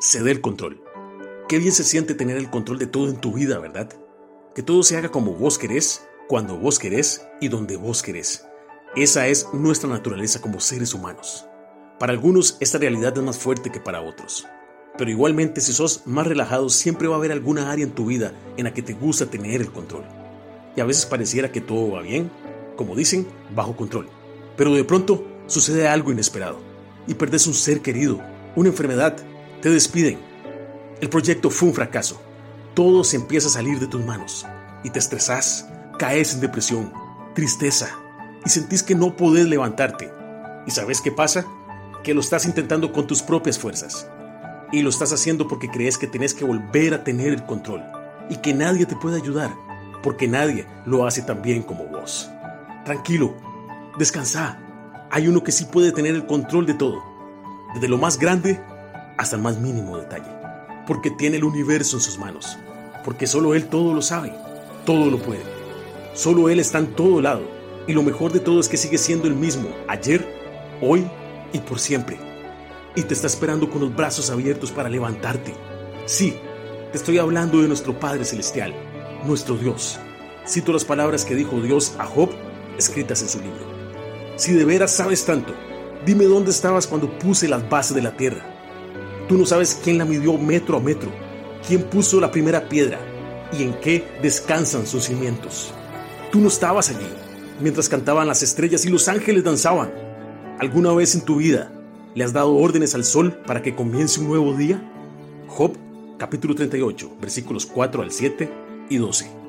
ceder el control. Qué bien se siente tener el control de todo en tu vida, ¿verdad? Que todo se haga como vos querés, cuando vos querés y donde vos querés. Esa es nuestra naturaleza como seres humanos. Para algunos esta realidad es más fuerte que para otros. Pero igualmente si sos más relajado siempre va a haber alguna área en tu vida en la que te gusta tener el control. Y a veces pareciera que todo va bien, como dicen, bajo control. Pero de pronto sucede algo inesperado y perdes un ser querido, una enfermedad, te despiden. El proyecto fue un fracaso. Todo se empieza a salir de tus manos y te estresas, caes en depresión, tristeza y sentís que no podés levantarte. ¿Y sabes qué pasa? Que lo estás intentando con tus propias fuerzas. Y lo estás haciendo porque crees que tenés que volver a tener el control y que nadie te puede ayudar, porque nadie lo hace tan bien como vos. Tranquilo, descansa. Hay uno que sí puede tener el control de todo, desde lo más grande hasta el más mínimo detalle, porque tiene el universo en sus manos, porque solo Él todo lo sabe, todo lo puede. Solo Él está en todo lado, y lo mejor de todo es que sigue siendo el mismo, ayer, hoy y por siempre. Y te está esperando con los brazos abiertos para levantarte. Sí, te estoy hablando de nuestro Padre Celestial, nuestro Dios. Cito las palabras que dijo Dios a Job escritas en su libro. Si de veras sabes tanto, dime dónde estabas cuando puse las bases de la tierra. Tú no sabes quién la midió metro a metro, quién puso la primera piedra y en qué descansan sus cimientos. Tú no estabas allí mientras cantaban las estrellas y los ángeles danzaban. ¿Alguna vez en tu vida le has dado órdenes al sol para que comience un nuevo día? Job capítulo 38 versículos 4 al 7 y 12.